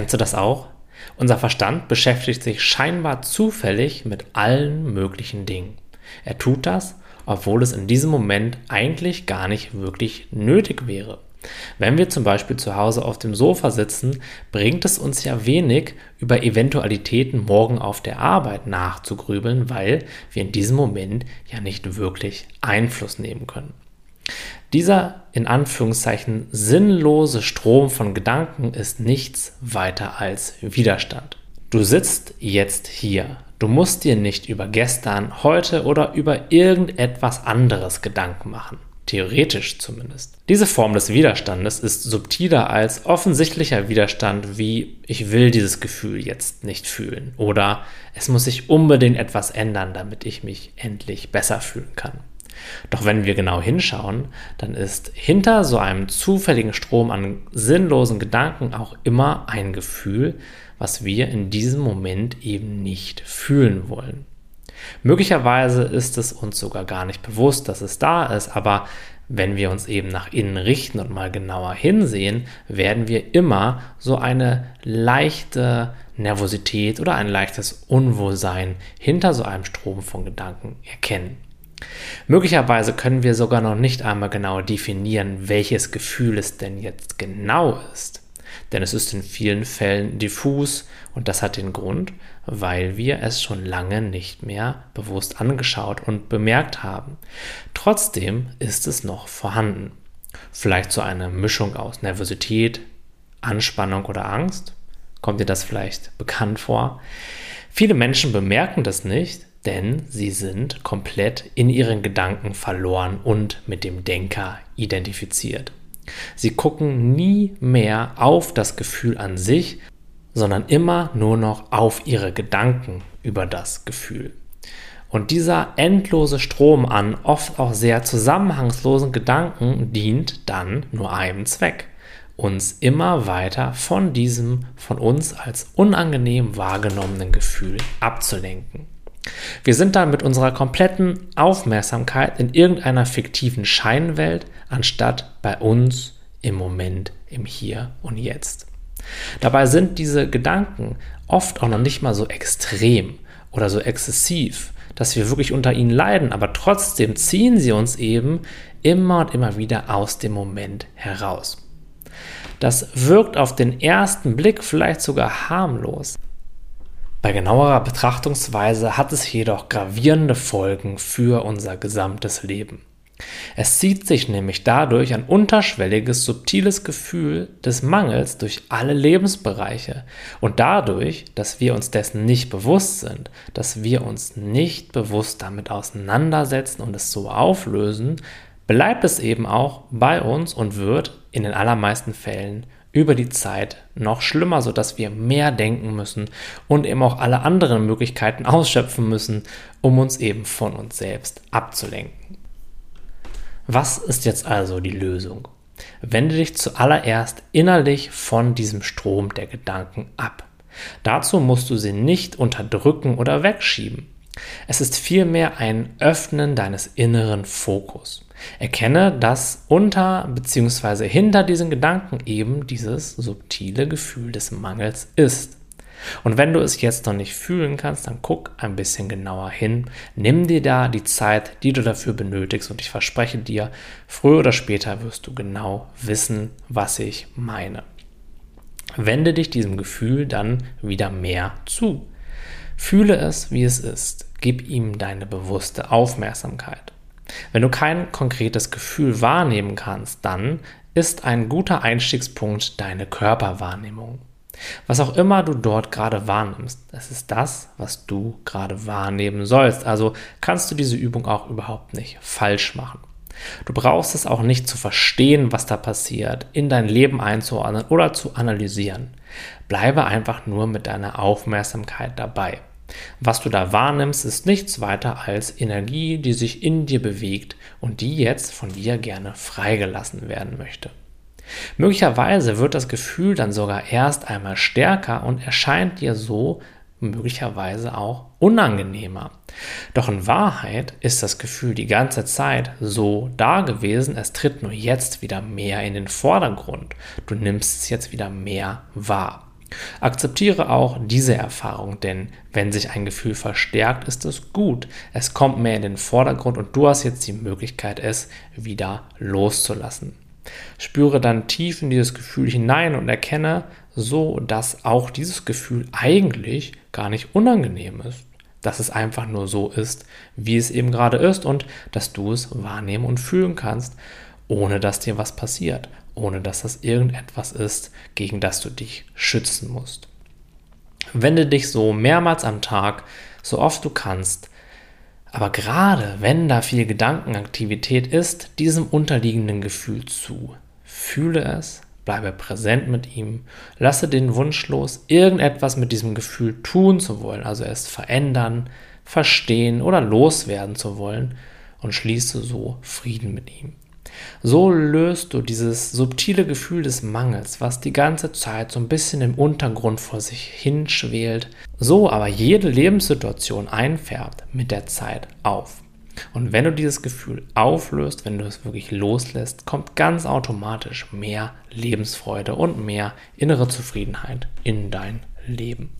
Kennst du das auch? Unser Verstand beschäftigt sich scheinbar zufällig mit allen möglichen Dingen. Er tut das, obwohl es in diesem Moment eigentlich gar nicht wirklich nötig wäre. Wenn wir zum Beispiel zu Hause auf dem Sofa sitzen, bringt es uns ja wenig, über Eventualitäten morgen auf der Arbeit nachzugrübeln, weil wir in diesem Moment ja nicht wirklich Einfluss nehmen können. Dieser in Anführungszeichen sinnlose Strom von Gedanken ist nichts weiter als Widerstand. Du sitzt jetzt hier. Du musst dir nicht über gestern, heute oder über irgendetwas anderes Gedanken machen. Theoretisch zumindest. Diese Form des Widerstandes ist subtiler als offensichtlicher Widerstand wie ich will dieses Gefühl jetzt nicht fühlen oder es muss sich unbedingt etwas ändern, damit ich mich endlich besser fühlen kann. Doch wenn wir genau hinschauen, dann ist hinter so einem zufälligen Strom an sinnlosen Gedanken auch immer ein Gefühl, was wir in diesem Moment eben nicht fühlen wollen. Möglicherweise ist es uns sogar gar nicht bewusst, dass es da ist, aber wenn wir uns eben nach innen richten und mal genauer hinsehen, werden wir immer so eine leichte Nervosität oder ein leichtes Unwohlsein hinter so einem Strom von Gedanken erkennen. Möglicherweise können wir sogar noch nicht einmal genau definieren, welches Gefühl es denn jetzt genau ist. Denn es ist in vielen Fällen diffus und das hat den Grund, weil wir es schon lange nicht mehr bewusst angeschaut und bemerkt haben. Trotzdem ist es noch vorhanden. Vielleicht so eine Mischung aus Nervosität, Anspannung oder Angst. Kommt dir das vielleicht bekannt vor? Viele Menschen bemerken das nicht, denn sie sind komplett in ihren Gedanken verloren und mit dem Denker identifiziert. Sie gucken nie mehr auf das Gefühl an sich, sondern immer nur noch auf ihre Gedanken über das Gefühl. Und dieser endlose Strom an oft auch sehr zusammenhangslosen Gedanken dient dann nur einem Zweck, uns immer weiter von diesem von uns als unangenehm wahrgenommenen Gefühl abzulenken. Wir sind dann mit unserer kompletten Aufmerksamkeit in irgendeiner fiktiven Scheinwelt, anstatt bei uns im Moment, im Hier und Jetzt. Dabei sind diese Gedanken oft auch noch nicht mal so extrem oder so exzessiv, dass wir wirklich unter ihnen leiden, aber trotzdem ziehen sie uns eben immer und immer wieder aus dem Moment heraus. Das wirkt auf den ersten Blick vielleicht sogar harmlos. Bei genauerer Betrachtungsweise hat es jedoch gravierende Folgen für unser gesamtes Leben. Es zieht sich nämlich dadurch ein unterschwelliges, subtiles Gefühl des Mangels durch alle Lebensbereiche und dadurch, dass wir uns dessen nicht bewusst sind, dass wir uns nicht bewusst damit auseinandersetzen und es so auflösen, bleibt es eben auch bei uns und wird in den allermeisten Fällen über die Zeit noch schlimmer, sodass wir mehr denken müssen und eben auch alle anderen Möglichkeiten ausschöpfen müssen, um uns eben von uns selbst abzulenken. Was ist jetzt also die Lösung? Wende dich zuallererst innerlich von diesem Strom der Gedanken ab. Dazu musst du sie nicht unterdrücken oder wegschieben. Es ist vielmehr ein Öffnen deines inneren Fokus. Erkenne, dass unter bzw. hinter diesen Gedanken eben dieses subtile Gefühl des Mangels ist. Und wenn du es jetzt noch nicht fühlen kannst, dann guck ein bisschen genauer hin. Nimm dir da die Zeit, die du dafür benötigst und ich verspreche dir, früher oder später wirst du genau wissen, was ich meine. Wende dich diesem Gefühl dann wieder mehr zu. Fühle es, wie es ist. Gib ihm deine bewusste Aufmerksamkeit. Wenn du kein konkretes Gefühl wahrnehmen kannst, dann ist ein guter Einstiegspunkt deine Körperwahrnehmung. Was auch immer du dort gerade wahrnimmst, es ist das, was du gerade wahrnehmen sollst. Also kannst du diese Übung auch überhaupt nicht falsch machen. Du brauchst es auch nicht zu verstehen, was da passiert, in dein Leben einzuordnen oder zu analysieren. Bleibe einfach nur mit deiner Aufmerksamkeit dabei. Was du da wahrnimmst, ist nichts weiter als Energie, die sich in dir bewegt und die jetzt von dir gerne freigelassen werden möchte. Möglicherweise wird das Gefühl dann sogar erst einmal stärker und erscheint dir so möglicherweise auch unangenehmer. Doch in Wahrheit ist das Gefühl die ganze Zeit so da gewesen, es tritt nur jetzt wieder mehr in den Vordergrund. Du nimmst es jetzt wieder mehr wahr. Akzeptiere auch diese Erfahrung, denn wenn sich ein Gefühl verstärkt, ist es gut. Es kommt mehr in den Vordergrund und du hast jetzt die Möglichkeit, es wieder loszulassen. Spüre dann tief in dieses Gefühl hinein und erkenne so, dass auch dieses Gefühl eigentlich gar nicht unangenehm ist. Dass es einfach nur so ist, wie es eben gerade ist und dass du es wahrnehmen und fühlen kannst, ohne dass dir was passiert ohne dass das irgendetwas ist, gegen das du dich schützen musst. Wende dich so mehrmals am Tag, so oft du kannst, aber gerade wenn da viel Gedankenaktivität ist, diesem unterliegenden Gefühl zu. Fühle es, bleibe präsent mit ihm, lasse den Wunsch los, irgendetwas mit diesem Gefühl tun zu wollen, also es verändern, verstehen oder loswerden zu wollen und schließe so Frieden mit ihm. So löst du dieses subtile Gefühl des Mangels, was die ganze Zeit so ein bisschen im Untergrund vor sich hinschwelt, so aber jede Lebenssituation einfärbt, mit der Zeit auf. Und wenn du dieses Gefühl auflöst, wenn du es wirklich loslässt, kommt ganz automatisch mehr Lebensfreude und mehr innere Zufriedenheit in dein Leben.